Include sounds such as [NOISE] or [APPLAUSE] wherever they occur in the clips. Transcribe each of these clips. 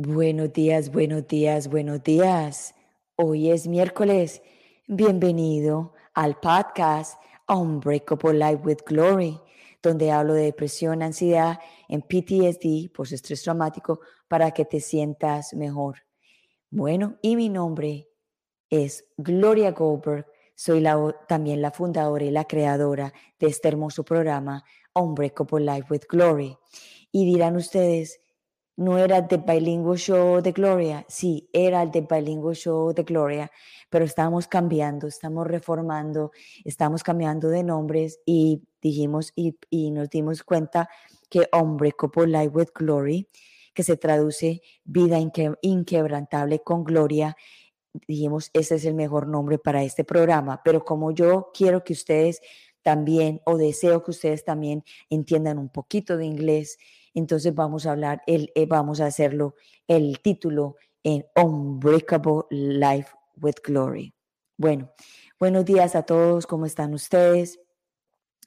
Buenos días, buenos días, buenos días. Hoy es miércoles. Bienvenido al podcast Unbreakable Life with Glory, donde hablo de depresión, ansiedad, en PTSD, post-estrés traumático, para que te sientas mejor. Bueno, y mi nombre es Gloria Goldberg. Soy también la fundadora y la creadora de este hermoso programa Unbreakable Life with Glory. Y dirán ustedes, no era el Bilingual Show de Gloria, sí, era el de Bilingual Show de Gloria, pero estamos cambiando, estamos reformando, estamos cambiando de nombres y dijimos y, nos dimos cuenta que Hombre Couple Life with Glory, que se traduce vida inquebrantable con gloria, dijimos, ese es el mejor nombre para este programa, pero como yo quiero que ustedes también, o deseo que ustedes también entiendan un poquito de inglés, entonces vamos a hablar, el, eh, vamos a hacerlo, el título en Unbreakable Life with Glory. Bueno, buenos días a todos, ¿cómo están ustedes?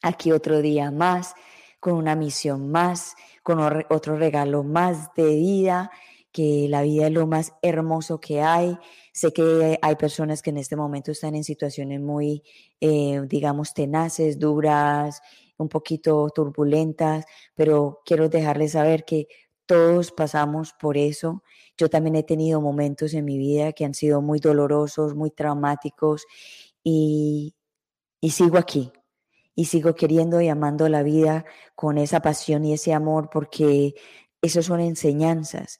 Aquí otro día más, con una misión más, con otro regalo más de vida, que la vida es lo más hermoso que hay. Sé que hay personas que en este momento están en situaciones muy, eh, digamos, tenaces, duras, un poquito turbulentas, pero quiero dejarles saber que todos pasamos por eso. Yo también he tenido momentos en mi vida que han sido muy dolorosos, muy traumáticos y, y sigo aquí. Y sigo queriendo y amando la vida con esa pasión y ese amor porque esas son enseñanzas.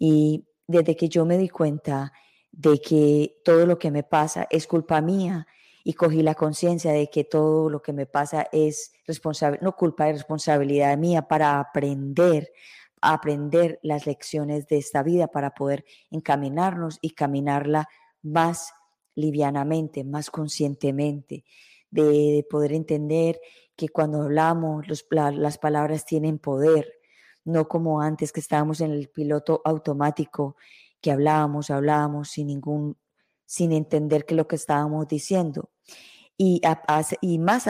Y desde que yo me di cuenta de que todo lo que me pasa es culpa mía y cogí la conciencia de que todo lo que me pasa es responsable, no culpa, es responsabilidad mía para aprender, aprender las lecciones de esta vida para poder encaminarnos y caminarla más livianamente, más conscientemente, de, poder entender que cuando hablamos las palabras tienen poder, no como antes que estábamos en el piloto automático, que hablábamos, hablábamos sin ningún sin entender que lo que estábamos diciendo. Y, y más,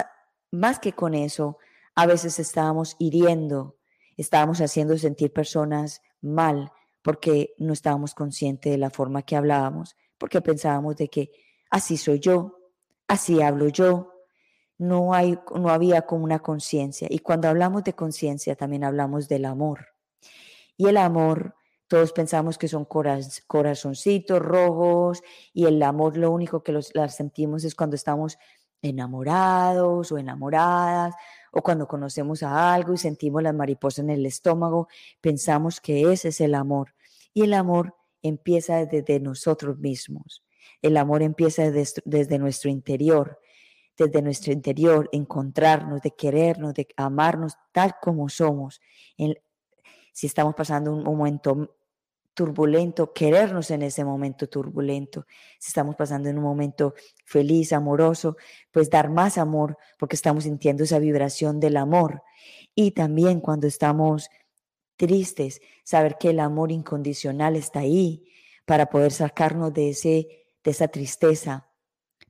más que con eso, a veces estábamos hiriendo, estábamos haciendo sentir personas mal porque no estábamos conscientes de la forma que hablábamos, porque pensábamos de que así soy yo, así hablo yo. No, hay, no había como una conciencia. Y cuando hablamos de conciencia, también hablamos del amor. Y el amor todos pensamos que son corazoncitos rojos y el amor lo único que los, las sentimos es cuando estamos enamorados o enamoradas o cuando conocemos a algo y sentimos las mariposas en el estómago, pensamos que ese es el amor. Y el amor empieza desde nosotros mismos. El amor empieza desde, desde nuestro interior, desde nuestro interior, encontrarnos, de querernos, de amarnos tal como somos. si estamos pasando un momento turbulento, querernos en ese momento turbulento. Si estamos pasando en un momento feliz, amoroso, pues dar más amor porque estamos sintiendo esa vibración del amor. Y también cuando estamos tristes, saber que el amor incondicional está ahí para poder sacarnos de, ese, de esa tristeza.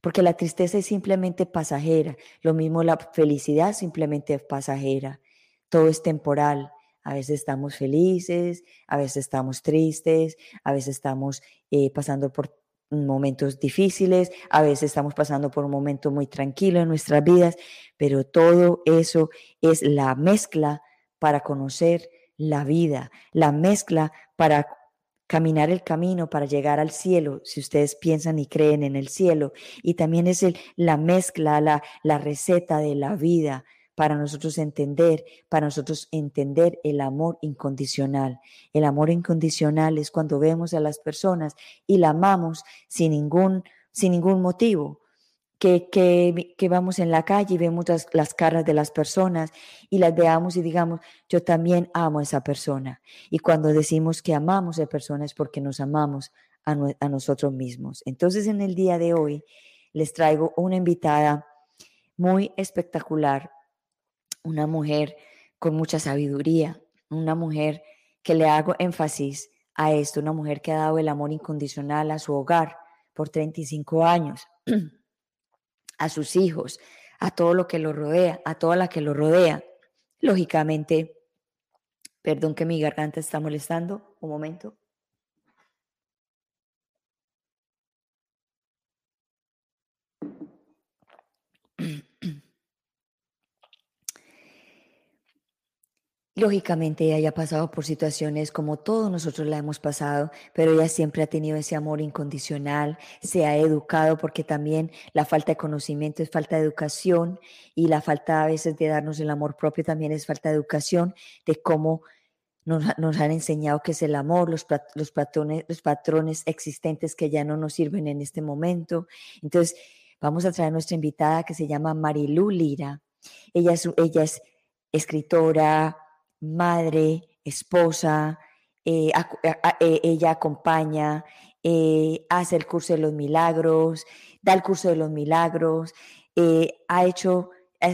Porque la tristeza es simplemente pasajera, lo mismo la felicidad simplemente es pasajera, todo es temporal a veces estamos felices, a veces estamos tristes, a veces estamos eh, pasando por momentos difíciles, a veces estamos pasando por un momento muy tranquilo en nuestras vidas, pero todo eso es la mezcla para conocer la vida, la mezcla para caminar el camino para llegar al cielo, si ustedes piensan y creen en el cielo, y también es la mezcla, la, la receta de la vida, para nosotros entender, para nosotros entender el amor incondicional. El amor incondicional es cuando vemos a las personas y la amamos sin ningún, sin ningún motivo. Que, que, vamos en la calle y vemos las, caras de las personas y las veamos y digamos, yo también amo a esa persona. Y cuando decimos que amamos a personas es porque nos amamos a, a nosotros mismos. Entonces en el día de hoy les traigo una invitada muy espectacular una mujer con mucha sabiduría, una mujer que le hago énfasis a esto, una mujer que ha dado el amor incondicional a su hogar por 35 años. [CLEARS THROAT] a sus hijos, a todo lo que lo rodea, a toda la que lo rodea. Lógicamente, perdón que mi garganta está molestando, un momento. Lógicamente ella haya pasado por situaciones como todos nosotros la hemos pasado, pero ella siempre ha tenido ese amor incondicional, se ha educado porque también la falta de conocimiento es falta de educación y la falta a veces de darnos el amor propio también es falta de educación, de cómo nos, han enseñado que es el amor, los, los, patrones, los patrones existentes que ya no nos sirven en este momento. Entonces, vamos a traer a nuestra invitada que se llama Marilu Lira. Ella es escritora, madre, esposa, eh, eh, ella acompaña, eh, hace el curso de los milagros, da el curso de los milagros, ha hecho,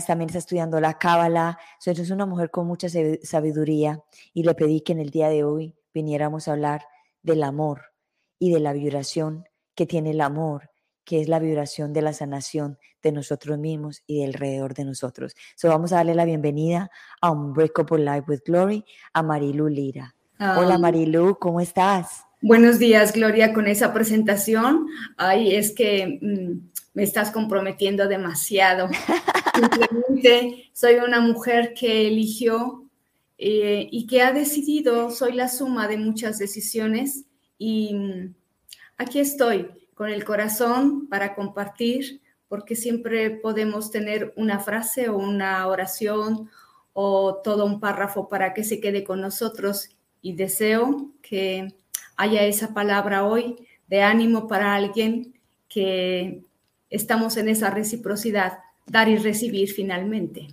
también está estudiando la cábala, es una mujer con mucha sabiduría y le pedí que en el día de hoy viniéramos a hablar del amor y de la vibración que tiene el amor que es la vibración de la sanación de nosotros mismos y del alrededor de nosotros. So vamos a darle la bienvenida a Unbreakable Life with Glory a Marilu Lira. Hola ah. Marilu, ¿cómo estás? Buenos días, Gloria, con esa presentación. Ay, es que mm, me estás comprometiendo demasiado. Simplemente soy una mujer que eligió eh, y que ha decidido, soy la suma de muchas decisiones y mm, aquí estoy con el corazón para compartir, porque siempre podemos tener una frase o una oración o todo un párrafo para que se quede con nosotros. Y deseo que haya esa palabra hoy de ánimo para alguien que estamos en esa reciprocidad, dar y recibir finalmente.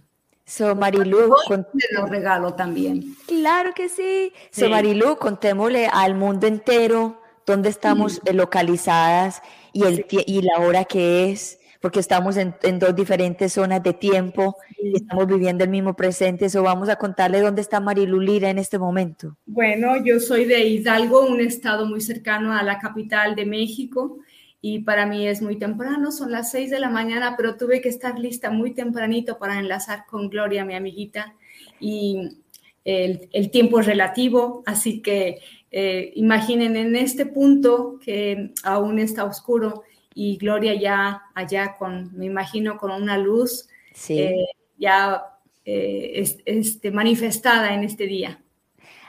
So Marilu, con... lo regalo también. Claro que sí. So Marilu, contémosle al mundo entero dónde estamos localizadas y, el, y la hora que es, porque estamos en, dos diferentes zonas de tiempo y estamos viviendo el mismo presente. Eso vamos a contarle dónde está Marilu Lira en este momento. Bueno, yo soy de Hidalgo, un estado muy cercano a la capital de México y para mí es muy temprano, son las seis de la mañana, pero tuve que estar lista muy tempranito para enlazar con Gloria, mi amiguita, y el, el tiempo es relativo, así que eh, imaginen en este punto que aún está oscuro y Gloria ya allá con, me imagino, con una luz eh, ya eh, este, manifestada en este día.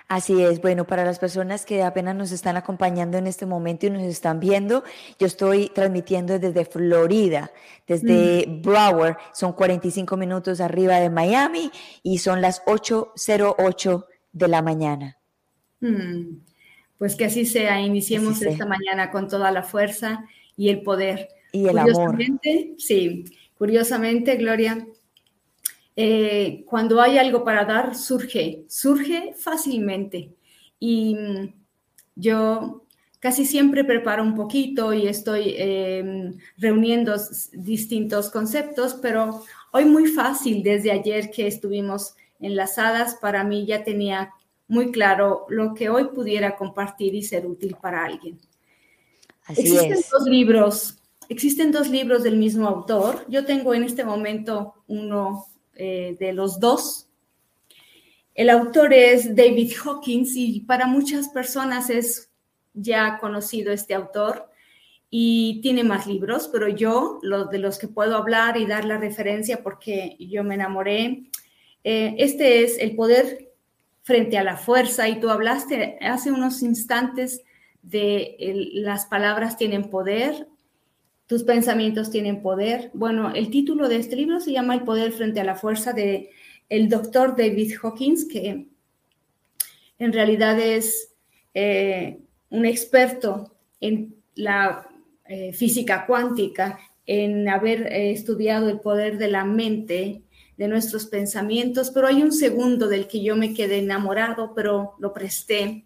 Así es, bueno, para las personas que apenas nos están acompañando en este momento y nos están viendo, yo estoy transmitiendo desde Florida, desde mm. Broward, son 45 minutos arriba de Miami y son las 8.08 de la mañana. Mm. Pues que así sea, iniciemos esta mañana con toda la fuerza y el poder. Y el amor. Sí, curiosamente, Gloria, eh, cuando hay algo para dar, surge, surge fácilmente. Y mm, yo casi siempre preparo un poquito y estoy em, reuniendo distintos conceptos, pero hoy muy fácil, desde ayer que estuvimos enlazadas, para mí ya tenía muy claro lo que hoy pudiera compartir y ser útil para alguien. existen dos libros, existen dos libros del mismo autor. Yo tengo en este momento uno eh, de los dos. El autor es David Hawkins y para muchas personas es ya conocido este autor y tiene más libros, pero yo, los de los que puedo hablar y dar la referencia porque yo me enamoré, eh, este es El poder frente a la fuerza. Y tú hablaste hace unos instantes de las palabras tienen poder, tus pensamientos tienen poder. Bueno, el título de este libro se llama El poder frente a la fuerza de el doctor David Hawkins, que en realidad es eh, un experto en la eh, física cuántica, en haber eh, estudiado el poder de la mente de nuestros pensamientos, pero hay un segundo del que yo me quedé enamorado, pero lo presté.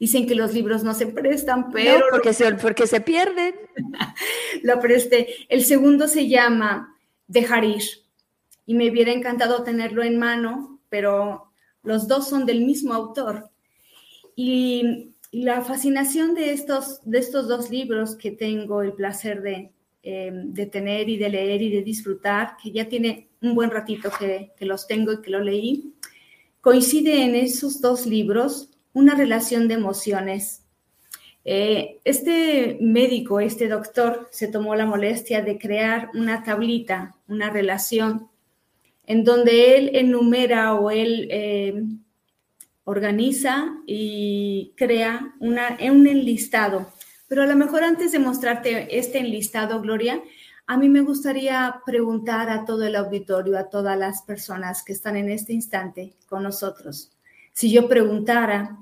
Dicen que los libros no se prestan, pero... porque, se, porque se pierden. [LAUGHS] lo presté. El segundo se llama Dejar ir. Y me hubiera encantado tenerlo en mano, pero los dos son del mismo autor. Y, la fascinación de estos, de estos dos libros que tengo el placer de eh, de tener y de leer y de disfrutar, que ya tiene un buen ratito que, los tengo y que lo leí, coincide en esos dos libros una relación de emociones. Eh, este médico, este doctor, se tomó la molestia de crear una tablita, una relación, en donde él enumera o él eh, organiza y crea una, un enlistado. Pero a lo mejor antes de mostrarte este enlistado, Gloria, a mí me gustaría preguntar a todo el auditorio, a todas las personas que están en este instante con nosotros, si yo preguntara,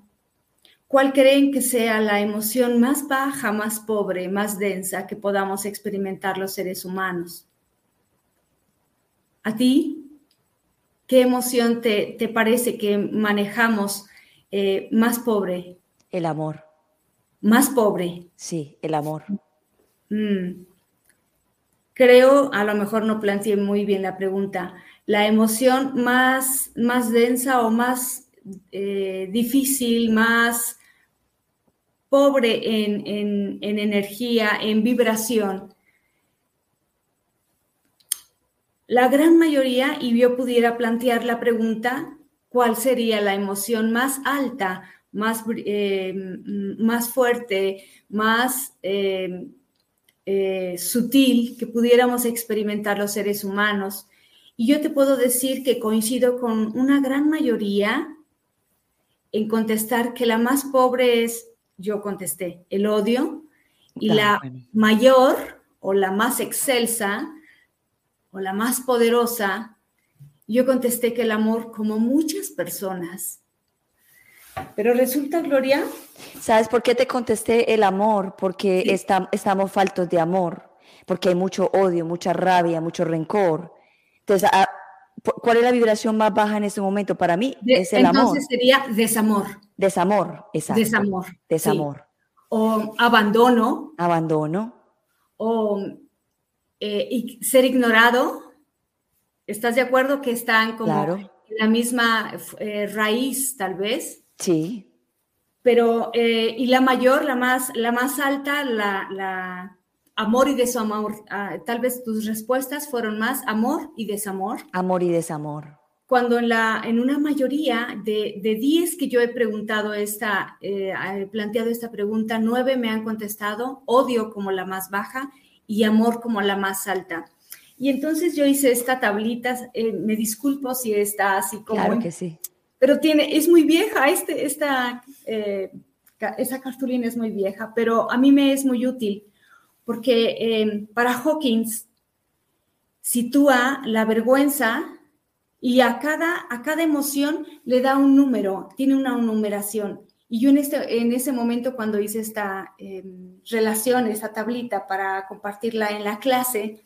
¿cuál creen que sea la emoción más baja, más pobre, más densa que podamos experimentar los seres humanos? ¿A ti? ¿Qué emoción te, parece que manejamos eh, más pobre? El amor. Más pobre. Sí, el amor. Mm. Creo, a lo mejor no planteé muy bien la pregunta, la emoción más, más densa o más eh, difícil, más pobre en, energía, en vibración. La gran mayoría, y yo pudiera plantear la pregunta, ¿cuál sería la emoción más alta, más, eh, más fuerte, más eh, eh, sutil que pudiéramos experimentar los seres humanos. Y yo te puedo decir que coincido con una gran mayoría en contestar que la más pobre es, yo contesté, el odio, y la mayor o la más excelsa o la más poderosa, yo contesté que el amor, como muchas personas, pero resulta, Gloria. ¿Sabes por qué te contesté el amor? Porque estamos faltos de amor, porque hay mucho odio, mucha rabia, mucho rencor. Entonces, ah, ¿cuál es la vibración más baja en este momento? Para mí es el amor. Entonces sería desamor. Desamor, exacto. Desamor. Desamor. O abandono. Abandono. O eh, ser ignorado. ¿Estás de acuerdo que están como en la misma eh, raíz, tal vez? Sí. Pero, eh, y la mayor, la más, la más alta, la, amor y desamor. Ah, tal vez tus respuestas fueron más amor y desamor. Amor y desamor. Cuando en, la, en una mayoría de, de 10 que yo he preguntado esta, eh, planteado esta pregunta, nueve me han contestado odio como la más baja y amor como la más alta. Y entonces yo hice esta tablita, eh, me disculpo si está así como... Claro que sí pero tiene, es muy vieja, este, esta, eh, esa cartulina es muy vieja, pero a mí me es muy útil porque em, para Hawkins sitúa la vergüenza y a cada, a cada emoción le da un número, tiene una numeración. Y yo en, este, en ese momento cuando hice esta em, relación, esta tablita para compartirla en la clase,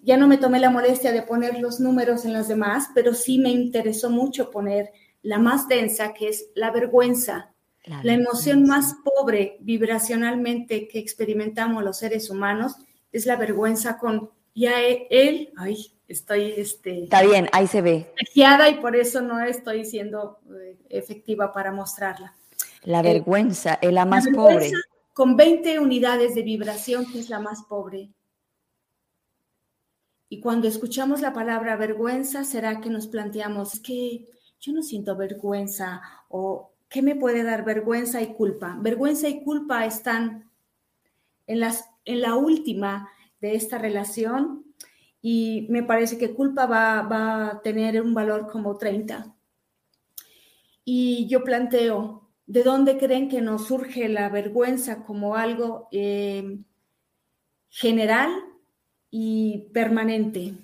ya no me tomé la molestia de poner los números en las demás, pero sí me interesó mucho poner la más densa, que es la vergüenza, la, emoción más pobre vibracionalmente que experimentamos los seres humanos, es la vergüenza con, ya él, ay, estoy, este... Está bien, ahí se ve. Y por eso no estoy siendo eh, efectiva para mostrarla. La eh, vergüenza es la más pobre. Con 20 unidades de vibración, que es la más pobre. Y cuando escuchamos la palabra vergüenza, será que nos planteamos que yo no siento vergüenza o qué me puede dar vergüenza y culpa. Vergüenza y culpa están en, las, en la última de esta relación y me parece que culpa va, a tener un valor como 30. Y yo planteo, ¿de dónde creen que nos surge la vergüenza como algo eh, general y permanente?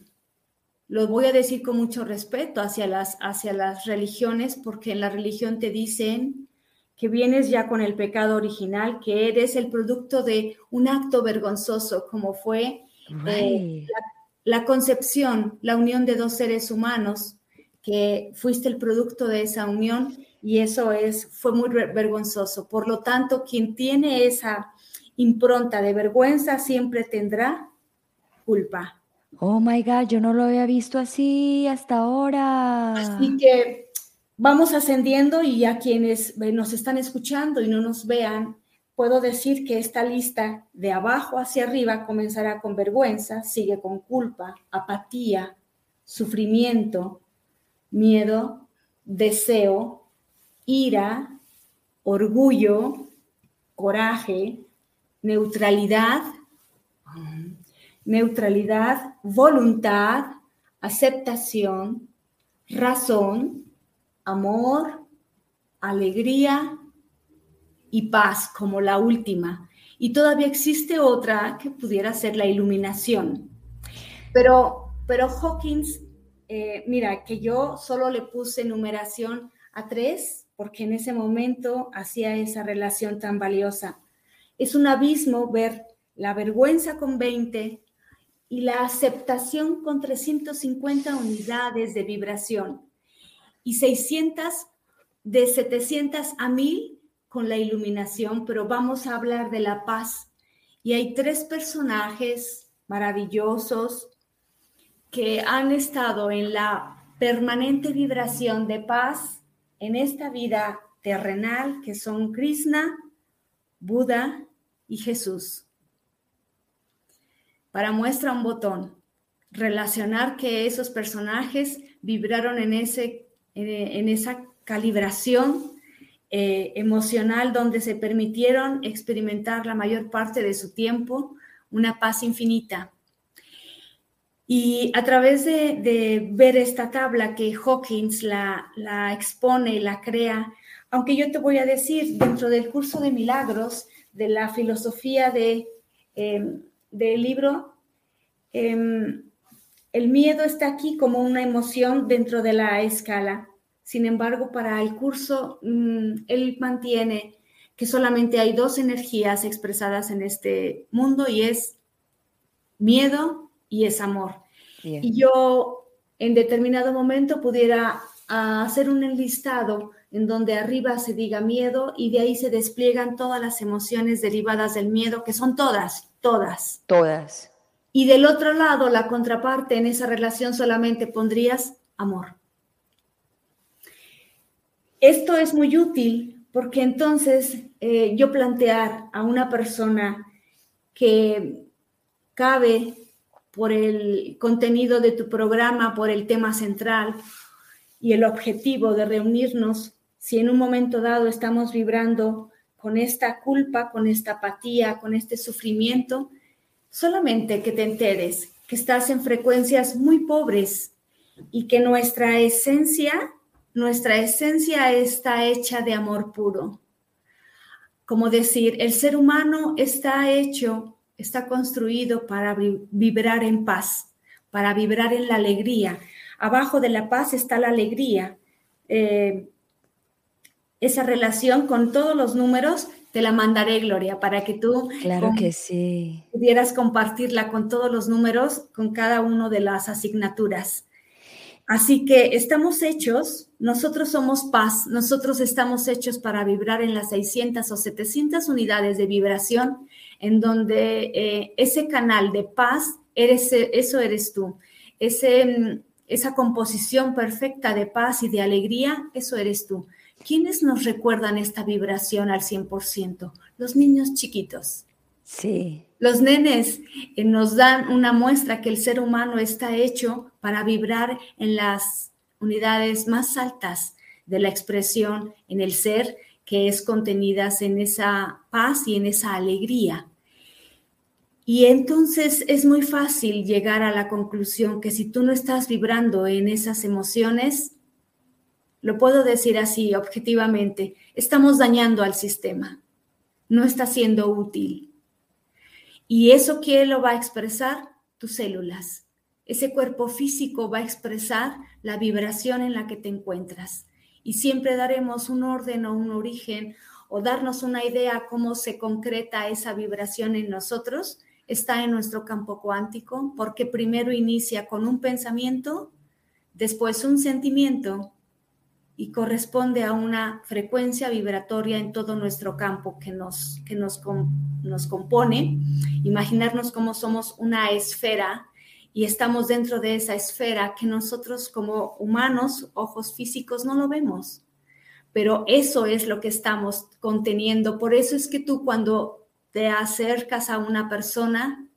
Lo voy a decir con mucho respeto hacia las, hacia las religiones, porque en la religión te dicen que vienes ya con el pecado original, que eres el producto de un acto vergonzoso, como fue eh, la, concepción, la unión de dos seres humanos, que fuiste el producto de esa unión y eso es, fue muy vergonzoso. Por lo tanto, quien tiene esa impronta de vergüenza siempre tendrá culpa. Oh my God, yo no lo había visto así hasta ahora. Así que vamos ascendiendo y a quienes nos están escuchando y no nos vean, puedo decir que esta lista de abajo hacia arriba comenzará con vergüenza, sigue con culpa, apatía, sufrimiento, miedo, deseo, ira, orgullo, coraje, neutralidad, neutralidad, voluntad, aceptación, razón, amor, alegría, y paz como la última. Y todavía existe otra que pudiera ser la iluminación. Pero, pero Hawkins, eh, mira, que yo solo le puse numeración a tres porque en ese momento hacía esa relación tan valiosa. Es un abismo ver la vergüenza con 20 y la aceptación con 350 unidades de vibración y 600 de 700 a 1000 con la iluminación, pero vamos a hablar de la paz. Y hay tres personajes maravillosos que han estado en la permanente vibración de paz en esta vida terrenal, que son Krishna, Buda y Jesús. Para muestra un botón, relacionar que esos personajes vibraron en, ese, en esa calibración eh, emocional donde se permitieron experimentar la mayor parte de su tiempo una paz infinita. Y a través de, ver esta tabla que Hawkins la, la, expone y la crea, aunque yo te voy a decir, dentro del curso de milagros, de la filosofía de, em, del libro, em, el miedo está aquí como una emoción dentro de la escala. Sin embargo, para el curso, mm, él mantiene que solamente hay dos energías expresadas en este mundo y es miedo y es amor. Y yo en determinado momento pudiera ah, hacer un enlistado en donde arriba se diga miedo y de ahí se despliegan todas las emociones derivadas del miedo, que son todas, todas. Todas. Y del otro lado, la contraparte en esa relación solamente pondrías amor. Esto es muy útil porque entonces eh, yo plantear a una persona que cabe por el contenido de tu programa, por el tema central y el objetivo de reunirnos, si en un momento dado estamos vibrando con esta culpa, con esta apatía, con este sufrimiento, solamente que te enteres que estás en frecuencias muy pobres y que nuestra esencia nuestra esencia está hecha de amor puro. Como decir, el ser humano está hecho, está construido para vibrar en paz, para vibrar en la alegría. Abajo de la paz está la alegría. Eh, esa relación con todos los números te la mandaré, Gloria, para que tú claro que sí. pudieras compartirla con todos los números, con cada una de las asignaturas. Así que estamos hechos, nosotros somos paz, nosotros estamos hechos para vibrar en las 600 o 700 unidades de vibración, en donde eh, ese canal de paz, eres, eso eres tú. Ese, mm, esa composición perfecta de paz y de alegría, eso eres tú. ¿Quiénes nos recuerdan esta vibración al 100%? Los niños chiquitos. Sí. Los nenes eh, nos dan una muestra que el ser humano está hecho para vibrar en las unidades más altas de la expresión en el ser, que es contenidas en esa paz y en esa alegría. Y entonces es muy fácil llegar a la conclusión que si tú no estás vibrando en esas emociones, lo puedo decir así objetivamente, estamos dañando al sistema, no está siendo útil. ¿Y eso quién lo va a expresar? Tus células. Ese cuerpo físico va a expresar la vibración en la que te encuentras. Y siempre daremos un orden o un origen o darnos una idea cómo se concreta esa vibración en nosotros. Está en nuestro campo cuántico porque primero inicia con un pensamiento, después un sentimiento y corresponde a una frecuencia vibratoria en todo nuestro campo que nos, que nos, nos compone. Imaginarnos cómo somos una esfera y estamos dentro de esa esfera que nosotros como humanos, ojos físicos, no lo vemos. pero eso es lo que estamos conteniendo. Por eso es que tú cuando te acercas a una persona,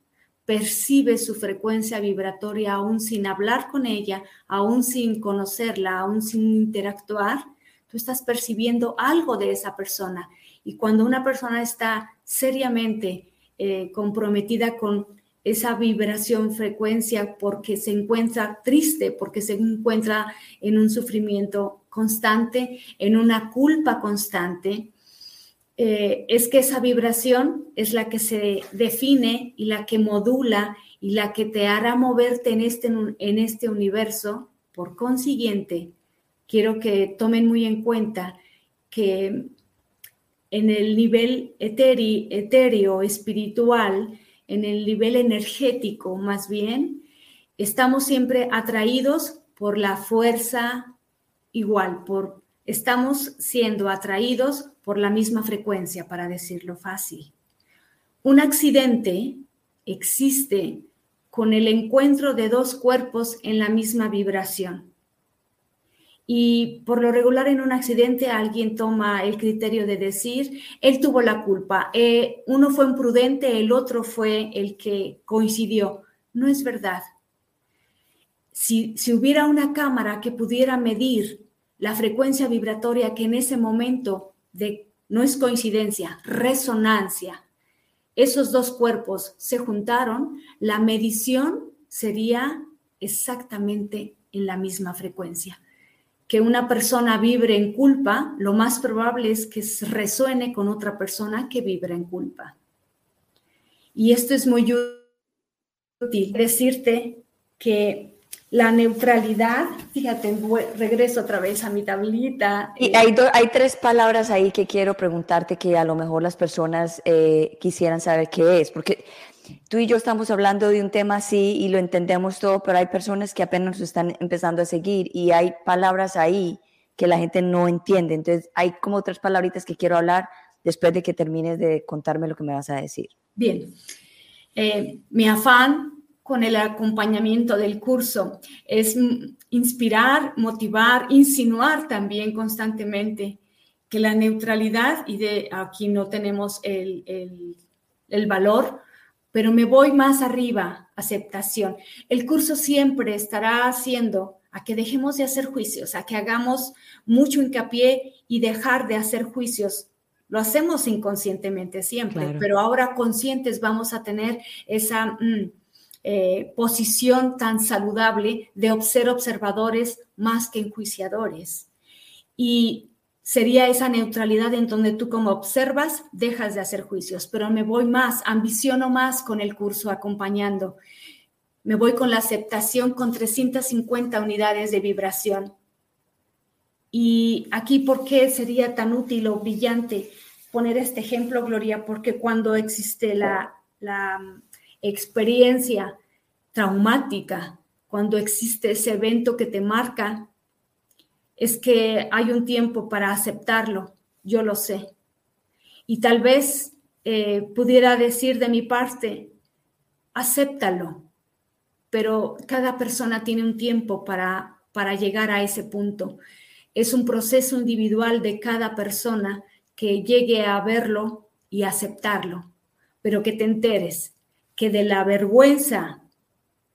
percibes su frecuencia vibratoria aún sin hablar con ella, aún sin conocerla, aún sin interactuar, tú estás percibiendo algo de esa persona. Y cuando una persona está seriamente eh, comprometida con esa vibración, frecuencia, porque se encuentra triste, porque se encuentra en un sufrimiento constante, en una culpa constante, eh, es que esa vibración es la que se define y la que modula y la que te hará moverte en este, en este universo. Por consiguiente, quiero que tomen muy en cuenta que en el nivel etéreo, espiritual, en el nivel energético más bien, estamos siempre atraídos por la fuerza igual, por estamos siendo atraídos por la misma frecuencia, para decirlo fácil. Un accidente existe con el encuentro de dos cuerpos en la misma vibración. Y por lo regular en un accidente alguien toma el criterio de decir, él tuvo la culpa, eh, uno fue imprudente, el otro fue el que coincidió. No es verdad. Si, si hubiera una cámara que pudiera medir la frecuencia vibratoria que en ese momento de, no es coincidencia, resonancia, esos dos cuerpos se juntaron, la medición sería exactamente en la misma frecuencia que una persona vibre en culpa, lo más probable es que resuene con otra persona que vibra en culpa. Y esto es muy útil, decirte que la neutralidad, fíjate, regreso otra vez a mi tablita. Y hay, hay tres palabras ahí que quiero preguntarte que a lo mejor las personas eh, quisieran saber qué es, porque tú y yo estamos hablando de un tema así y lo entendemos todo, pero hay personas que apenas están empezando a seguir y hay palabras ahí que la gente no entiende. Entonces, hay como otras palabritas que quiero hablar después de que termines de contarme lo que me vas a decir. Bien. Eh, mi afán con el acompañamiento del curso es inspirar, motivar, insinuar también constantemente que la neutralidad, y de aquí no tenemos el, el, el valor, pero me voy más arriba, aceptación. El curso siempre estará haciendo a que dejemos de hacer juicios, a que hagamos mucho hincapié y dejar de hacer juicios. Lo hacemos inconscientemente siempre, pero ahora conscientes vamos a tener esa mm, eh, posición tan saludable de ser observadores más que enjuiciadores. Y sería esa neutralidad en donde tú como observas dejas de hacer juicios, pero me voy más, ambiciono más con el curso acompañando. Me voy con la aceptación con 350 unidades de vibración. Y aquí, ¿por qué sería tan útil o brillante poner este ejemplo, Gloria? Porque cuando existe la, la experiencia traumática, cuando existe ese evento que te marca, es que hay un tiempo para aceptarlo, yo lo sé. Y tal vez eh, pudiera decir de mi parte, acéptalo, pero cada persona tiene un tiempo para, para llegar a ese punto. Es un proceso individual de cada persona que llegue a verlo y aceptarlo, pero que te enteres que de la vergüenza,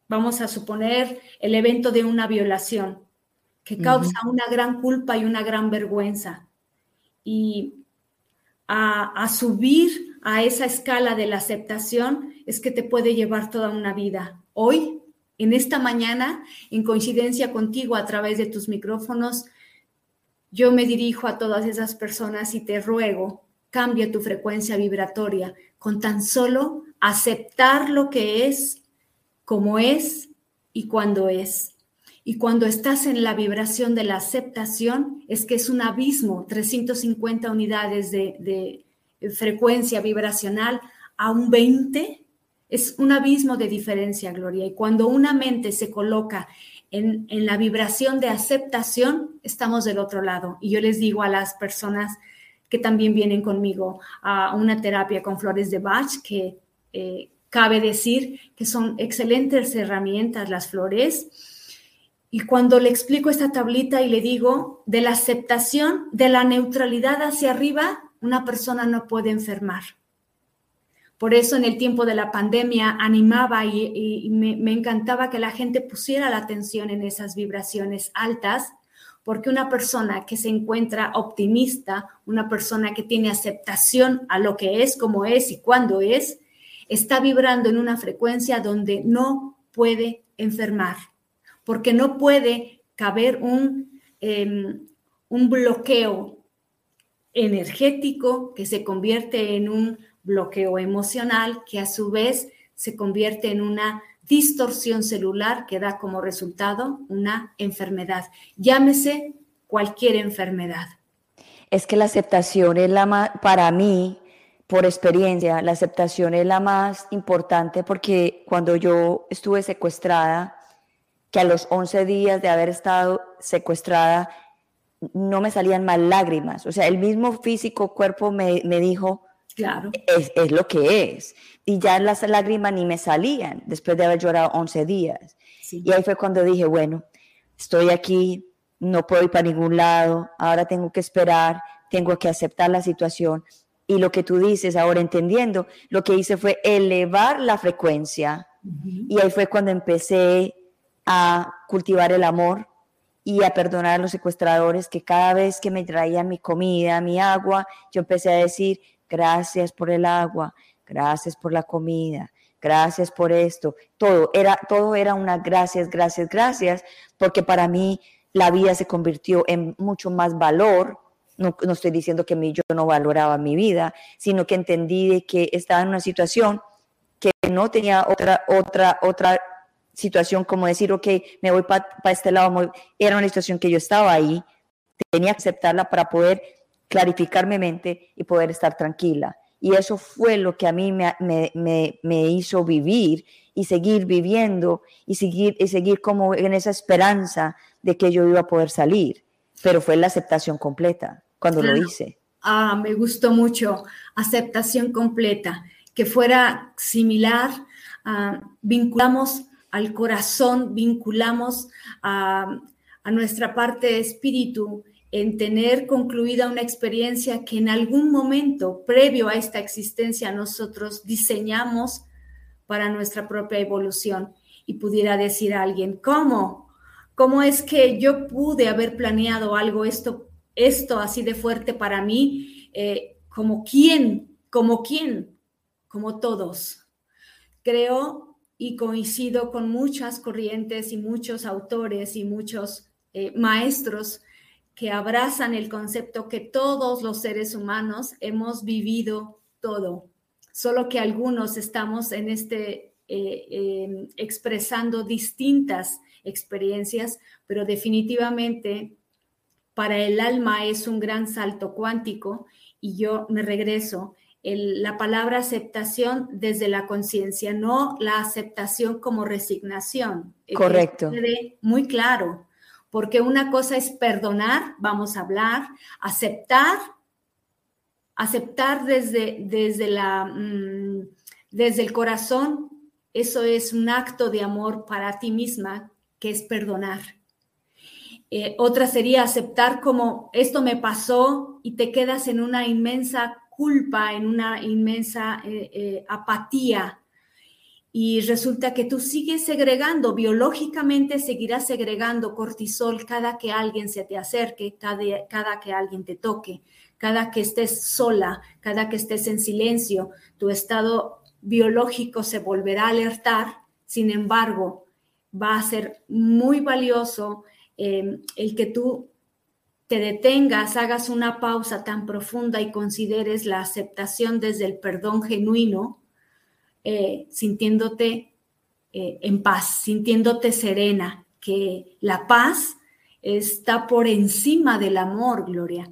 vamos a suponer el evento de una violación, que causa una gran culpa y una gran vergüenza. Y a, subir a esa escala de la aceptación es que te puede llevar toda una vida. Hoy, en esta mañana, en coincidencia contigo a través de tus micrófonos, yo me dirijo a todas esas personas y te ruego, cambia tu frecuencia vibratoria con tan solo aceptar lo que es, como es y cuando es. Y cuando estás en la vibración de la aceptación, es que es un abismo, 350 unidades de, frecuencia vibracional a un 20, es un abismo de diferencia, Gloria. Y cuando una mente se coloca en, en, la vibración de aceptación, estamos del otro lado. Y yo les digo a las personas que también vienen conmigo a una terapia con flores de Bach, que eh, cabe decir que son excelentes herramientas las flores y cuando le explico esta tablita y le digo, de la aceptación, de la neutralidad hacia arriba, una persona no puede enfermar. Por eso en el tiempo de la pandemia animaba y, me, encantaba que la gente pusiera la atención en esas vibraciones altas, porque una persona que se encuentra optimista, una persona que tiene aceptación a lo que es, como es y cuándo es, está vibrando en una frecuencia donde no puede enfermar porque no puede caber un, em, un bloqueo energético que se convierte en un bloqueo emocional que a su vez se convierte en una distorsión celular que da como resultado una enfermedad. Llámese cualquier enfermedad. Es que la aceptación es la para mí, por experiencia, la aceptación es la más importante porque cuando yo estuve secuestrada, que a los 11 días de haber estado secuestrada no me salían más lágrimas. O sea, el mismo físico cuerpo me, dijo, claro. Es, lo que es. Y ya las lágrimas ni me salían después de haber llorado 11 días. Y ahí fue cuando dije, bueno, estoy aquí, no puedo ir para ningún lado, ahora tengo que esperar, tengo que aceptar la situación. Y lo que tú dices ahora entendiendo, lo que hice fue elevar la frecuencia. Y ahí fue cuando empecé a cultivar el amor y a perdonar a los secuestradores que cada vez que me traían mi comida, mi agua, yo empecé a decir, gracias por el agua, gracias por la comida, gracias por esto. Todo era, todo era una gracias, gracias, gracias, porque para mí la vida se convirtió en mucho más valor. No, no estoy diciendo que mi, yo no valoraba mi vida, sino que entendí que estaba en una situación que no tenía otra, otra, otra situación como decir, ok, me voy para este lado, era una situación que yo estaba ahí, tenía que aceptarla para poder clarificar mi mente y poder estar tranquila. Y eso fue lo que a mí me, me, me, hizo vivir y seguir viviendo y seguir, y seguir como en esa esperanza de que yo iba a poder salir. Pero fue la aceptación completa cuando lo hice. Ah, me gustó mucho. Aceptación completa, que fuera similar. a vinculamos al corazón, vinculamos a, nuestra parte de espíritu en tener concluida una experiencia que en algún momento previo a esta existencia nosotros diseñamos para nuestra propia evolución. Y pudiera decir a alguien, ¿cómo? ¿Cómo es que yo pude haber planeado algo, esto, esto así de fuerte para mí? Eh, ¿Como quién? ¿Como quién? Como todos. Creo y coincido con muchas corrientes y muchos autores y muchos eh, maestros que abrazan el concepto que todos los seres humanos hemos vivido todo, solo que algunos estamos en este eh, em, expresando distintas experiencias, pero definitivamente para el alma es un gran salto cuántico y yo me regreso la palabra aceptación desde la conciencia, no la aceptación como resignación. Correcto. muy claro, porque una cosa es perdonar, vamos a hablar, aceptar, aceptar desde, desde, la, mm, desde el corazón, eso es un acto de amor para ti misma, que es perdonar. Eh, otra sería aceptar como esto me pasó y te quedas en una inmensa culpa, en una inmensa eh, eh, apatía. Y resulta que tú sigues segregando, biológicamente seguirás segregando cortisol cada que alguien se te acerque, cada, cada que alguien te toque, cada que estés sola, cada que estés en silencio, tu estado biológico se volverá a alertar. Sin embargo, va a ser muy valioso eh, el que tú te detengas, hagas una pausa tan profunda y consideres la aceptación desde el perdón genuino, eh, sintiéndote eh, en paz, sintiéndote serena, que la paz está por encima del amor, Gloria.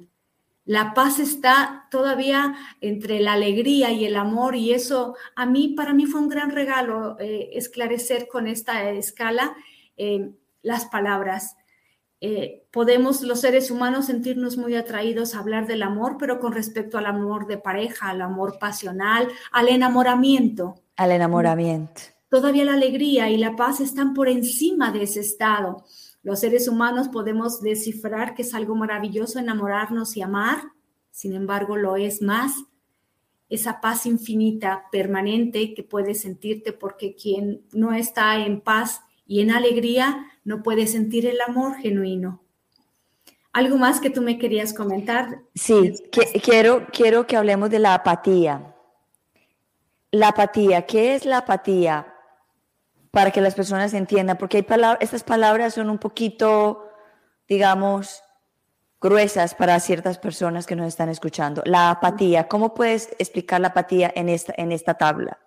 La paz está todavía entre la alegría y el amor y eso a mí, para mí fue un gran regalo eh, esclarecer con esta escala las palabras eh, podemos los seres humanos sentirnos muy atraídos a hablar del amor, pero con respecto al amor de pareja, al amor pasional, al enamoramiento. Al enamoramiento. Todavía la alegría y la paz están por encima de ese estado. Los seres humanos podemos descifrar que es algo maravilloso enamorarnos y amar, sin embargo lo es más esa paz infinita, permanente que puedes sentirte, porque quien no está en paz y en alegría no puede sentir el amor genuino. ¿Algo más que tú me querías comentar? Sí, quiero, quiero que hablemos de la apatía. La apatía, ¿qué es la apatía? Para que las personas entiendan, porque hay estas palabras son un poquito, digamos, gruesas para ciertas personas que nos están escuchando. La apatía, ¿cómo puedes explicar la apatía en esta, en esta tabla?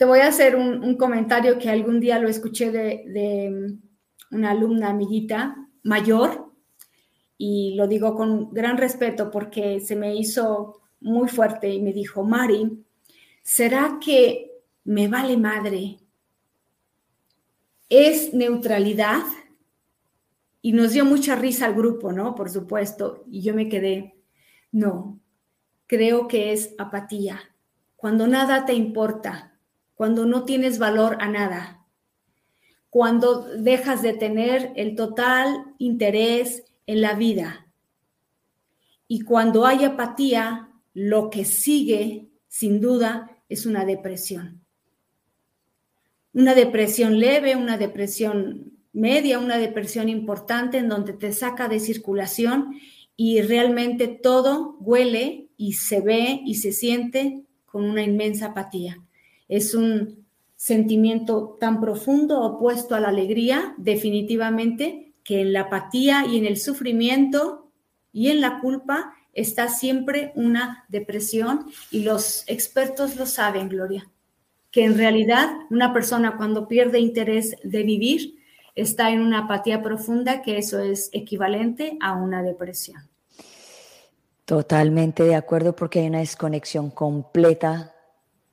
Te voy a hacer un, comentario que algún día lo escuché de, de, una alumna amiguita mayor y lo digo con gran respeto porque se me hizo muy fuerte y me dijo, Mari, ¿será que me vale madre? ¿Es neutralidad? Y nos dio mucha risa al grupo, ¿no? Por supuesto. Y yo me quedé, no, creo que es apatía. Cuando nada te importa, cuando no tienes valor a nada, cuando dejas de tener el total interés en la vida. Y cuando hay apatía, lo que sigue, sin duda, es una depresión. Una depresión leve, una depresión media, una depresión importante en donde te saca de circulación y realmente todo huele y se ve y se siente con una inmensa apatía. Es un sentimiento tan profundo opuesto a la alegría, definitivamente, que en la apatía y en el sufrimiento y en la culpa está siempre una depresión y los expertos lo saben, Gloria, que en realidad una persona cuando pierde interés de vivir está en una apatía profunda, que eso es equivalente a una depresión. Totalmente de acuerdo porque hay una desconexión completa,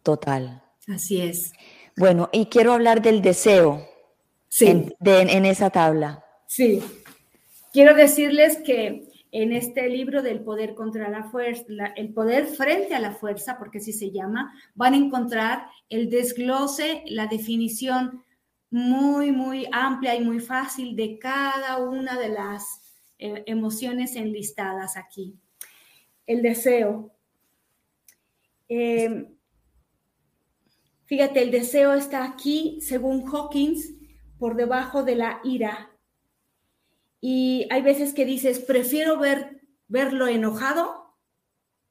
total. Así es. Bueno, y quiero hablar del deseo sí. en, en esa tabla. Sí. Quiero decirles que en este libro del poder contra la fuerza, el poder frente a la fuerza, porque así se llama, van a encontrar el desglose, la definición muy, muy amplia y muy fácil de cada una de las eh, emociones enlistadas aquí. El deseo. Em, fíjate, el deseo está aquí, según Hawkins, por debajo de la ira. Y hay veces que dices, prefiero ver, verlo enojado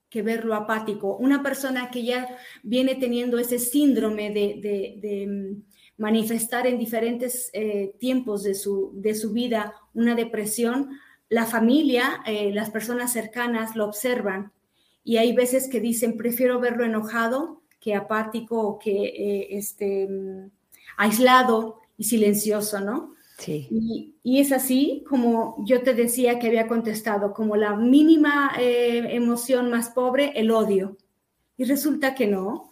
que verlo apático. Una persona que ya viene teniendo ese síndrome de manifestar en diferentes eh, tiempos de su, de su vida una depresión, la familia, eh, las personas cercanas lo observan y hay veces que dicen, prefiero verlo enojado que apático o que eh, este, mm, aislado y silencioso, ¿no? Sí. Y, y, es así como yo te decía que había contestado, como la mínima emoción más pobre, el odio. Y resulta que no.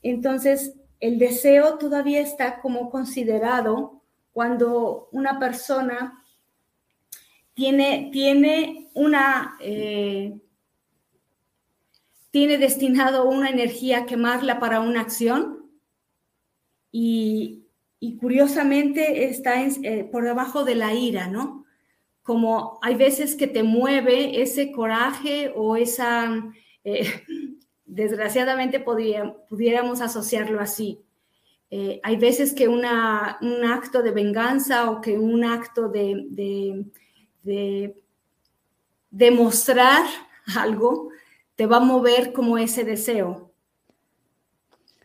Entonces, el deseo todavía está como considerado cuando una persona tiene, tiene una... Eh, tiene destinado una energía a quemarla para una acción y, curiosamente está eh, por debajo de la ira, ¿no? Como hay veces que te mueve ese coraje o esa, eh, [LAUGHS] desgraciadamente pudiéramos asociarlo así. Eh, hay veces que un acto de venganza o que un acto de, demostrar algo te va a mover como ese deseo.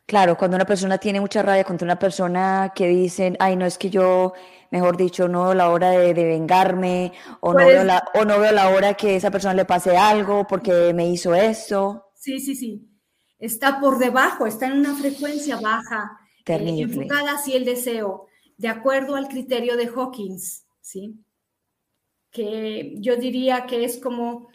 Claro, cuando una persona tiene mucha rabia contra una persona que dicen, ay, no es que yo, mejor dicho, no veo la hora de, vengarme, o, no veo la, o no veo la hora que esa persona le pase algo porque me hizo eso. Sí, sí, sí. Está por debajo, está en una frecuencia baja, eh, enfocada hacia el deseo, de acuerdo al criterio de Hawkins, ¿sí? Que yo diría que es como,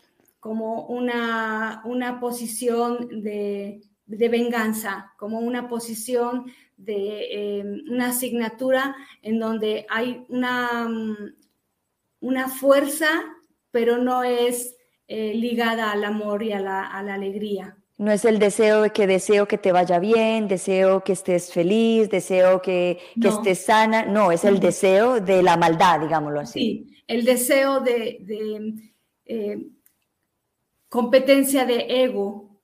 como una, una posición de, venganza, como una posición de em, una asignatura en donde hay una, mm, una fuerza, pero no es eh, ligada al amor y a la, alegría. No es el deseo de que deseo que te vaya bien, deseo que estés feliz, deseo que, estés sana. No, es el deseo de la maldad, digámoslo así. Sí, el deseo de, eh, competencia de ego,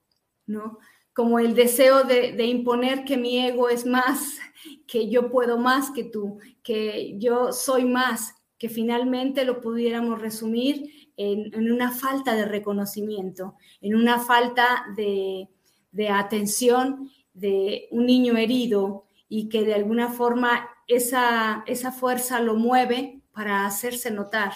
¿no? Como el deseo de, imponer que mi ego es más, [LAUGHS] que yo puedo más que tú, que yo soy más, que finalmente lo pudiéramos resumir en, una falta de reconocimiento, en una falta de, atención de un niño herido y que de alguna forma esa fuerza lo mueve para hacerse notar.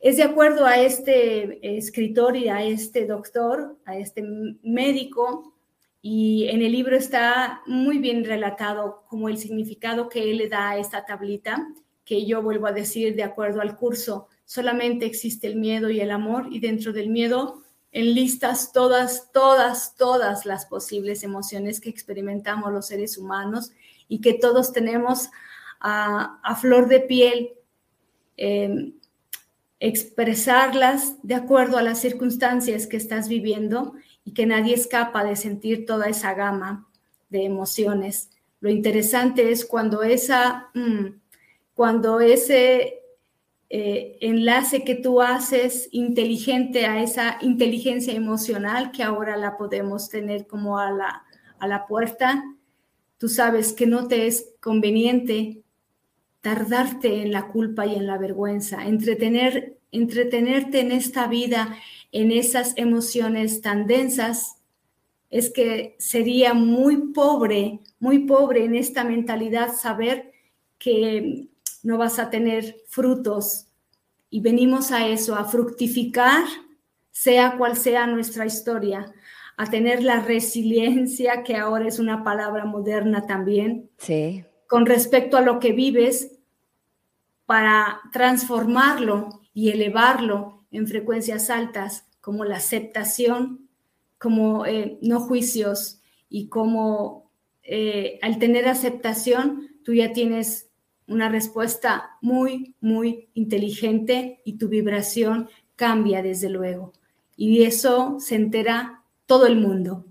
Es de acuerdo a este escritor y a este doctor, a este médico, y en el libro está muy bien relatado como el significado que él le da a esta tablita, que yo vuelvo a decir de acuerdo al curso, solamente existe el miedo y el amor y dentro del miedo enlistas todas, todas, todas las posibles emociones que experimentamos los seres humanos y que todos tenemos a, flor de piel. Em, expresarlas de acuerdo a las circunstancias que estás viviendo y que nadie escapa de sentir toda esa gama de emociones. Lo interesante es cuando esa, mm, cuando ese eh, enlace que tú haces inteligente a esa inteligencia emocional que ahora la podemos tener como a la, a la puerta, tú sabes que no te es conveniente tardarte en la culpa y en la vergüenza, entretener, entretenerte en esta vida, en esas emociones tan densas, es que sería muy pobre, muy pobre en esta mentalidad saber que no vas a tener frutos. Y venimos a eso, a fructificar, sea cual sea nuestra historia, a tener la resiliencia, que ahora es una palabra moderna también, sí. Con respecto a lo que vives, para transformarlo y elevarlo en frecuencias altas, como la aceptación, como eh, no juicios y como eh, al tener aceptación, tú ya tienes una respuesta muy, muy inteligente y tu vibración cambia desde luego. Y eso se entera todo el mundo.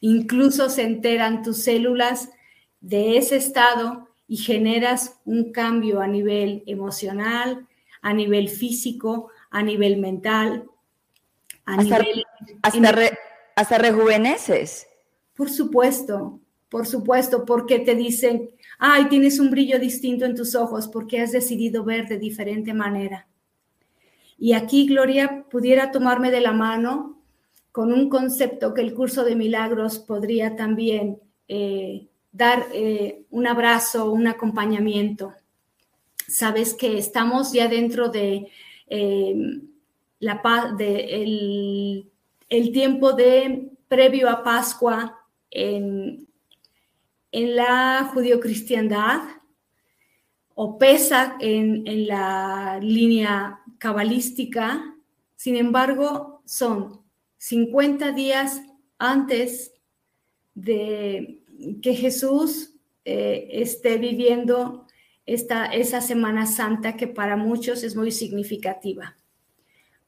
Incluso se enteran tus células de ese estado y generas un cambio a nivel emocional, a nivel físico, a nivel mental, a hasta, nivel... hasta rejuveneces. Por supuesto, por supuesto, porque te dicen, ay, tienes un brillo distinto en tus ojos porque has decidido ver de diferente manera. Y aquí Gloria pudiera tomarme de la mano con un concepto que el curso de milagros podría también eh, dar eh, un abrazo, un acompañamiento. Sabes que estamos ya dentro de eh, la de el, tiempo de previo a Pascua en, en la judio-cristiandad o pesa en, la línea cabalística, sin embargo, son 50 días antes de que Jesús eh, esté viviendo esta, esa Semana Santa que para muchos es muy significativa.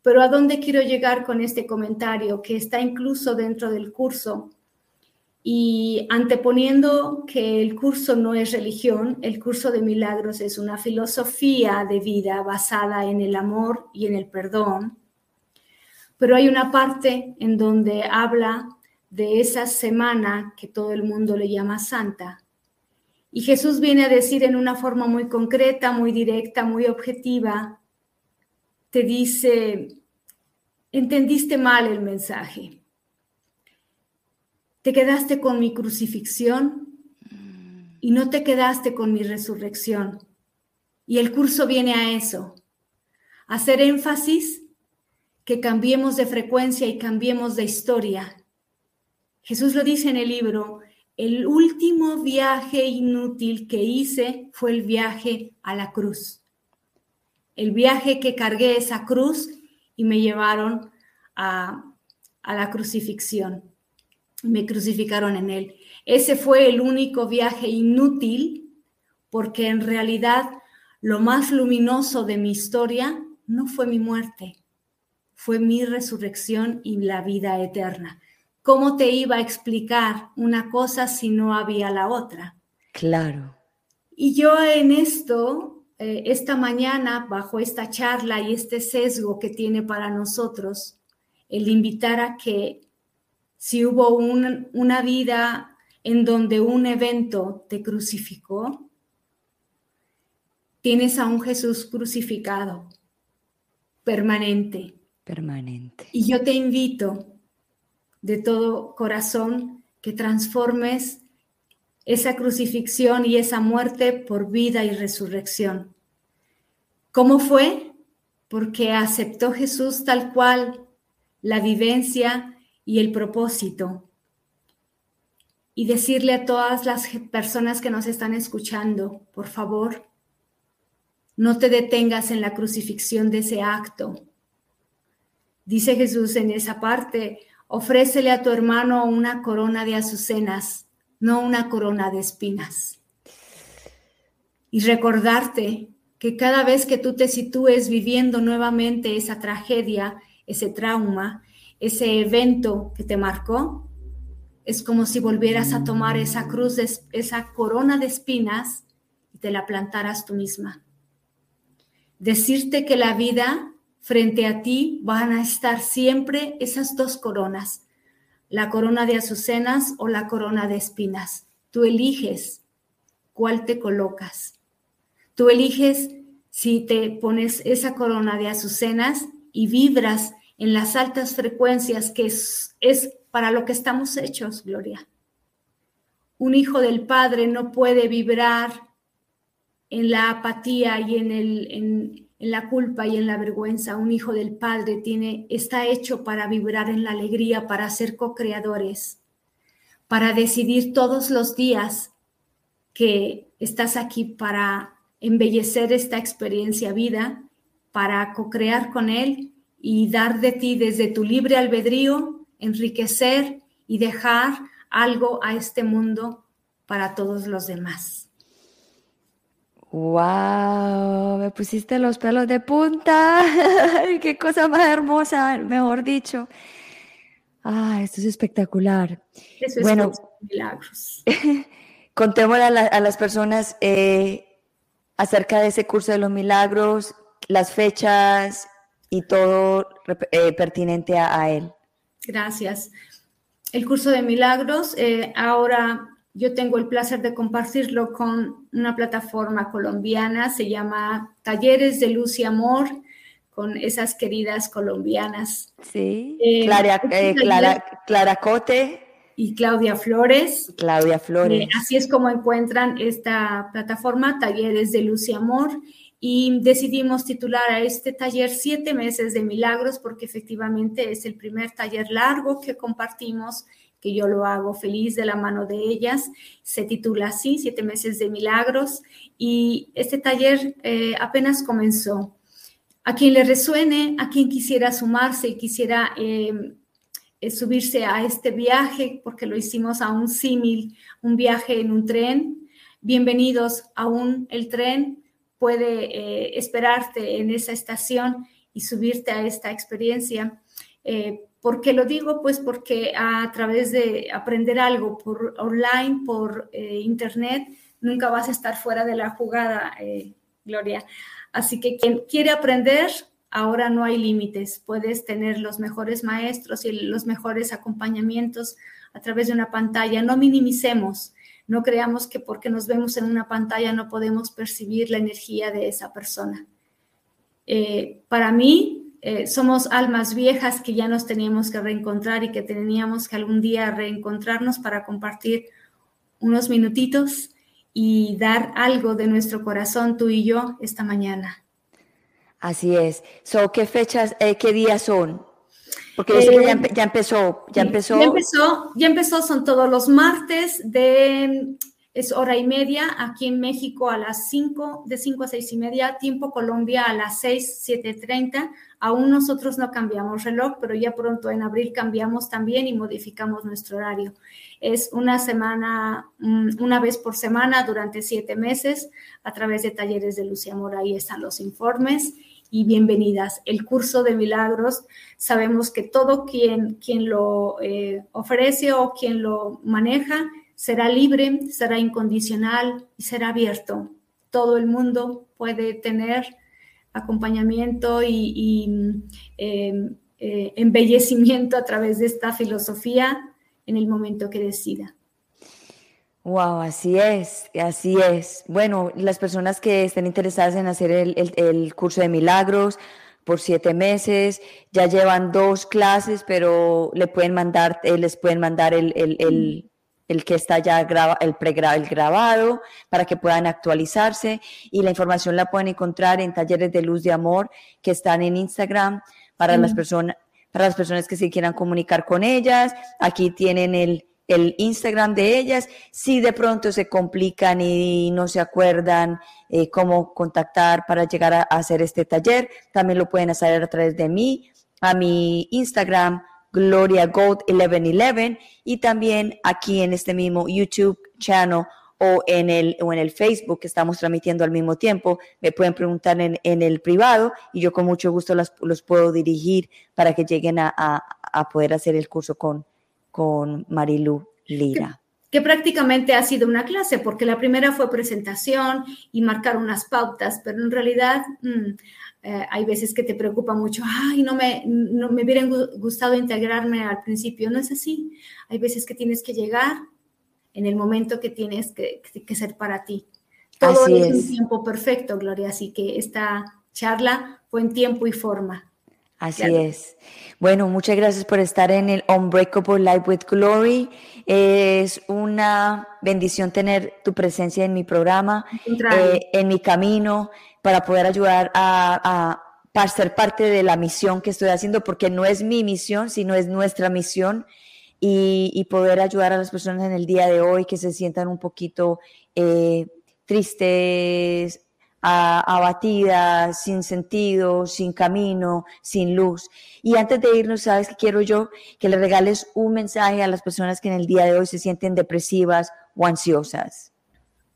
Pero ¿a dónde quiero llegar con este comentario que está incluso dentro del curso? Y anteponiendo que el curso no es religión, el curso de milagros es una filosofía de vida basada en el amor y en el perdón. Pero hay una parte en donde habla de esa semana que todo el mundo le llama santa. Y Jesús viene a decir en una forma muy concreta, muy directa, muy objetiva, te dice, entendiste mal el mensaje te quedaste con mi crucifixión y no te quedaste con mi resurrección. Y el curso viene a eso, hacer énfasis que cambiemos de frecuencia y cambiemos de historia. Jesús lo dice en el libro, el último viaje inútil que hice fue el viaje a la cruz. El viaje que cargué esa cruz y me llevaron a, la crucifixión me crucificaron en él. Ese fue el único viaje inútil porque en realidad lo más luminoso de mi historia no fue mi muerte, fue mi resurrección y la vida eterna. ¿Cómo te iba a explicar una cosa si no había la otra? Claro. Y yo en esto, eh, esta mañana, bajo esta charla y este sesgo que tiene para nosotros, el invitar a que si hubo una vida en donde un evento te crucificó, tienes a un Jesús crucificado, permanente. Permanente. Y yo te invito de todo corazón que transformes esa crucifixión y esa muerte por vida y resurrección. ¿Cómo fue? Porque aceptó Jesús tal cual la vivencia y el propósito. Y decirle a todas las personas que nos están escuchando, por favor, no te detengas en la crucifixión de ese acto. Dice Jesús en esa parte, ofrécele a tu hermano una corona de azucenas, no una corona de espinas. Y recordarte que cada vez que tú te sitúes viviendo nuevamente esa tragedia, ese trauma, ese evento que te marcó, es como si volvieras a tomar esa cruz, esa corona de espinas y te la plantaras tú misma decirte que la vida frente a ti van a estar siempre esas dos coronas, la corona de azucenas o la corona de espinas. Tú eliges cuál te colocas. Tú eliges si te pones esa corona de azucenas y vibras en las altas frecuencias que es, para lo que estamos hechos, Gloria. Un hijo del Padre no puede vibrar en la apatía y en, el, en, la culpa y en la vergüenza. Un hijo del Padre tiene, está hecho para vibrar en la alegría, para ser co-creadores, para decidir todos los días que estás aquí para embellecer esta experiencia vida, para co-crear con Él y dar de ti desde tu libre albedrío, enriquecer y dejar algo a este mundo para todos los demás. ¡Wow! Me pusiste los pelos de punta. [LAUGHS] ¡Qué cosa más hermosa! Mejor dicho. ¡Ah, esto es espectacular! Eso es bueno, milagros. [LAUGHS] Contémosle a, las personas eh, acerca de ese curso de los milagros, las fechas y todo eh, pertinente a, él. Gracias. El curso de milagros eh, ahora yo tengo el placer de compartirlo con una plataforma colombiana, se llama Talleres de Luz y Amor, con esas queridas colombianas. Sí, eh, Clara, eh, Clara, Clara, Cote. Y Claudia Flores. Claudia Flores. Eh, así es como encuentran esta plataforma, Talleres de Luz y Amor. Y decidimos titular a este taller Siete meses de milagros porque efectivamente es el primer taller largo que compartimos que yo lo hago feliz de la mano de ellas. Se titula así, Siete meses de milagros, y este taller eh, apenas comenzó. A quien le resuene, a quien quisiera sumarse y quisiera em, eh, subirse a este viaje, porque lo hicimos a un símil, un viaje en un tren, bienvenidos aún el tren puede eh, esperarte en esa estación y subirte a esta experiencia. ¿Por qué lo digo? Pues porque a través de aprender algo por online, por eh, internet, nunca vas a estar fuera de la jugada, eh, Gloria. Así que quien quiere aprender, ahora no hay límites. Puedes tener los mejores maestros y los mejores acompañamientos a través de una pantalla. No minimicemos, no creamos que porque nos vemos en una pantalla no podemos percibir la energía de esa persona. Eh, para mí, eh, somos almas viejas que ya nos teníamos que reencontrar y que teníamos que algún día reencontrarnos para compartir unos minutitos y dar algo de nuestro corazón, tú y yo, esta mañana. Así es. So, ¿Qué fechas, eh, qué días son? Porque yo sé que ya, eh, ya, empezó, ya empezó. Ya empezó, ya empezó, son todos los martes de es hora y media, aquí en México a las 5, de 5 a 6 y media, tiempo Colombia a las 6, 7.30. Aún nosotros no cambiamos reloj, pero ya pronto en abril cambiamos también y modificamos nuestro horario. Es una semana, mm, una vez por semana durante siete meses a través de talleres de Lucia Amor. Ahí están los informes y bienvenidas. El curso de milagros, sabemos que todo quien, quien lo eh, ofrece o quien lo maneja será libre, será incondicional y será abierto. Todo el mundo puede tener acompañamiento y, em, eh, embellecimiento a través de esta filosofía en el momento que decida. Wow, así es, así es. Bueno, las personas que estén interesadas en hacer el, curso de milagros por siete meses, ya llevan dos clases, pero le pueden mandar, eh, les pueden mandar el, el que está ya graba, el, el grabado para que puedan actualizarse y la información la pueden encontrar en talleres de luz de amor que están en Instagram para las personas para las personas que se quieran comunicar con ellas. Aquí tienen el, el Instagram de ellas. Si de pronto se complican y no se acuerdan eh, cómo contactar para llegar a, hacer este taller, también lo pueden hacer a través de mí, a mi Instagram, Gloria Gold 1111 y también aquí en este mismo YouTube channel o en el, o en el Facebook que estamos transmitiendo al mismo tiempo, me pueden preguntar en, el privado y yo con mucho gusto los puedo dirigir para que lleguen a, a, poder hacer el curso con, con Marilu Lira. Que, prácticamente ha sido una clase, porque la primera fue presentación y marcar unas pautas, pero en realidad mm, eh, hay veces que te preocupa mucho, ay, no me, no me hubiera gustado integrarme al principio. No es así. Hay veces que tienes que llegar en el momento que tienes que, que ser para ti. Todo es, es un tiempo perfecto, Gloria, así que esta charla fue en tiempo y forma. Así es. Bueno, muchas gracias por estar en el Unbreakable Life with Glory. Es una bendición tener tu presencia en mi programa, eh, en mi camino, para poder ayudar a, a, ser parte de la misión que estoy haciendo, porque no es mi misión, sino es nuestra misión. Y, poder ayudar a las personas en el día de hoy que se sientan un poquito eh, tristes, abatidas, sin sentido, sin camino, sin luz. Y antes de irnos, ¿sabes qué quiero yo? Que le regales un mensaje a las personas que en el día de hoy se sienten depresivas o ansiosas.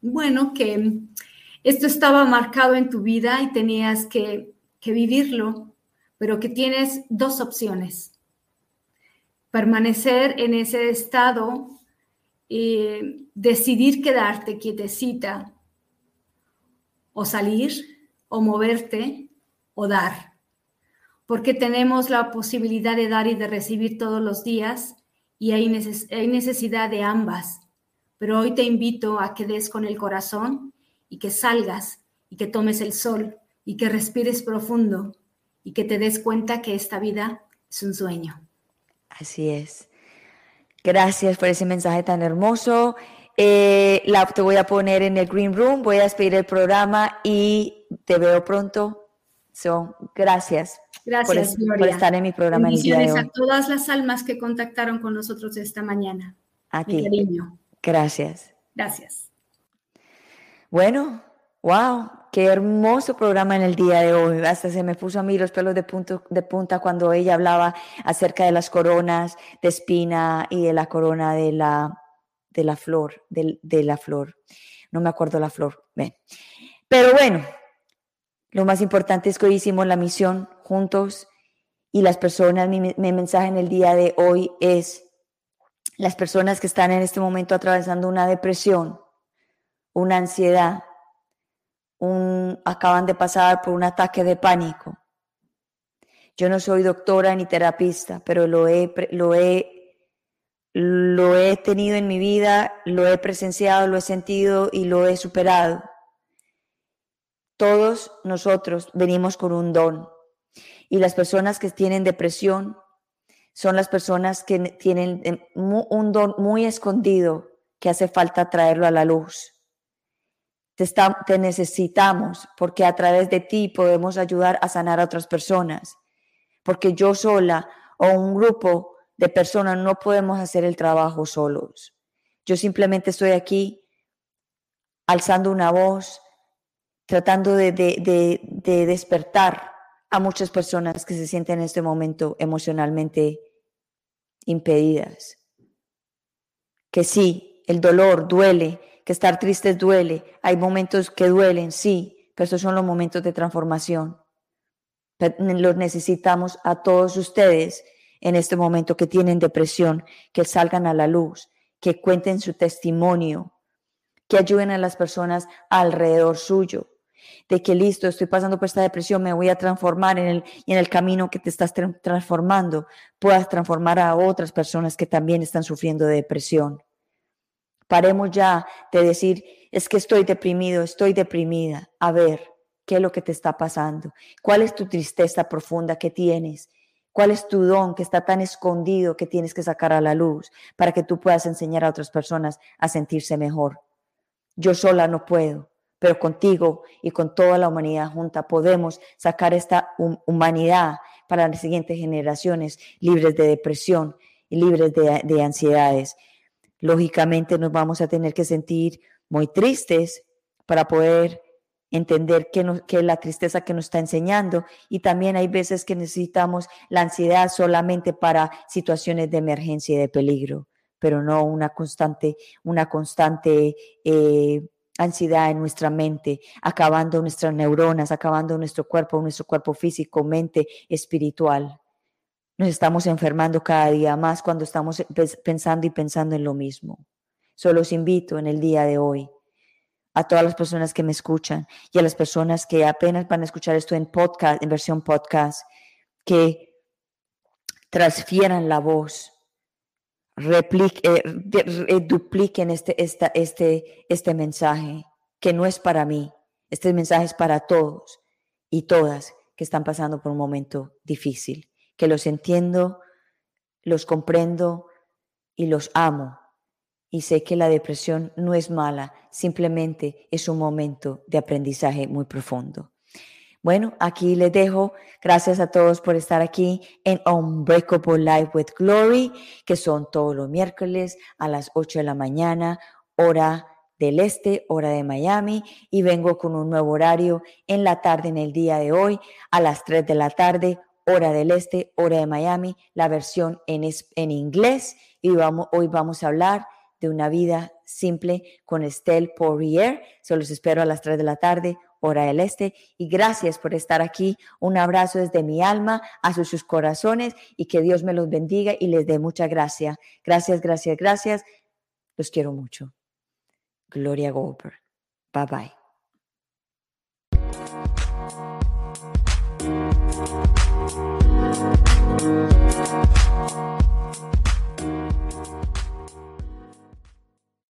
Bueno, que esto estaba marcado en tu vida y tenías que, vivirlo, pero que tienes dos opciones. Permanecer en ese estado y decidir quedarte quietecita o salir, o moverte, o dar. Porque tenemos la posibilidad de dar y de recibir todos los días y hay, necesidad de ambas. Pero hoy te invito a que des con el corazón y que salgas y que tomes el sol y que respires profundo y que te des cuenta que esta vida es un sueño. Así es. Gracias por ese mensaje tan hermoso. Eh, la, te voy a poner en el Green Room, voy a despedir el programa y te veo pronto. So, gracias. Gracias, por, estar en mi programa. Bendiciones a todas las almas que contactaron con nosotros esta mañana. A ti. Gracias. Gracias. Bueno, wow, qué hermoso programa en el día de hoy. Hasta se me puso a mí los pelos de, punto, de punta cuando ella hablaba acerca de las coronas de espina y de la corona de la de la flor, de, la flor. No me acuerdo la flor. Pero bueno, lo más importante es que hoy hicimos la misión juntos y las personas, mi, mensaje en el día de hoy es las personas que están en este momento atravesando una depresión, una ansiedad, un, acaban de pasar por un ataque de pánico. Yo no soy doctora ni terapista, pero lo he, lo he lo he tenido en mi vida, lo he presenciado, lo he sentido y lo he superado. Todos nosotros venimos con un don y las personas que tienen depresión son las personas que tienen eh, un don muy escondido que hace falta traerlo a la luz. Te, necesitamos porque a través de ti podemos ayudar a sanar a otras personas. Porque yo sola o un grupo de personas no podemos hacer el trabajo solos. Yo simplemente estoy aquí alzando una voz, tratando de, despertar a muchas personas que se sienten en este momento emocionalmente impedidas. Que sí, el dolor duele, que estar triste duele, hay momentos que duelen, sí, pero esos son los momentos de transformación. Los necesitamos a todos ustedes en este momento que tienen depresión, que salgan a la luz, que cuenten su testimonio, que ayuden a las personas alrededor suyo, de que listo, estoy pasando por esta depresión, me voy a transformar en el, en el camino que te estás transformando, puedas transformar a otras personas que también están sufriendo de depresión. Paremos ya de decir, es que estoy deprimido, estoy deprimida. A ver, ¿qué es lo que te está pasando? ¿Cuál es tu tristeza profunda que tienes? ¿Cuál es tu don que está tan escondido que tienes que sacar a la luz para que tú puedas enseñar a otras personas a sentirse mejor? Yo sola no puedo, pero contigo y con toda la humanidad junta podemos sacar esta humanidad para las siguientes generaciones libres de depresión y libres de, de ansiedades. Lógicamente nos vamos a tener que sentir muy tristes para poder entender qué, es la tristeza que nos está enseñando y también hay veces que necesitamos la ansiedad solamente para situaciones de emergencia y de peligro, pero no una constante, una constante eh, ansiedad en nuestra mente, acabando nuestras neuronas, acabando nuestro cuerpo, nuestro cuerpo físico, mente, espiritual. Nos estamos enfermando cada día más cuando estamos pensando y pensando en lo mismo. Solo os invito en el día de hoy a todas las personas que me escuchan y a las personas que apenas van a escuchar esto en podcast, en versión podcast, que transfieran la voz, replique, eh, dupliquen este, esta, este, este mensaje, que no es para mí, este mensaje es para todos y todas que están pasando por un momento difícil, que los entiendo, los comprendo y los amo y sé que la depresión no es mala, simplemente es un momento de aprendizaje muy profundo. Bueno, aquí les dejo. Gracias a todos por estar aquí en Unbreakable Life with Glory, que son todos los miércoles a las 8 de la mañana, hora del este, hora de Miami, y vengo con un nuevo horario en la tarde, en el día de hoy, a las 3 de la tarde, hora del este, hora de Miami, la versión en, en inglés. Y vamos, hoy vamos a hablar de una vida simple con Estelle Poirier. Se los espero a las 3 de la tarde, hora del este. Y gracias por estar aquí. Un abrazo desde mi alma hacia sus corazones y que Dios me los bendiga y les dé mucha gracia. Gracias, gracias, gracias. Los quiero mucho. Gloria Goldberg. Bye bye.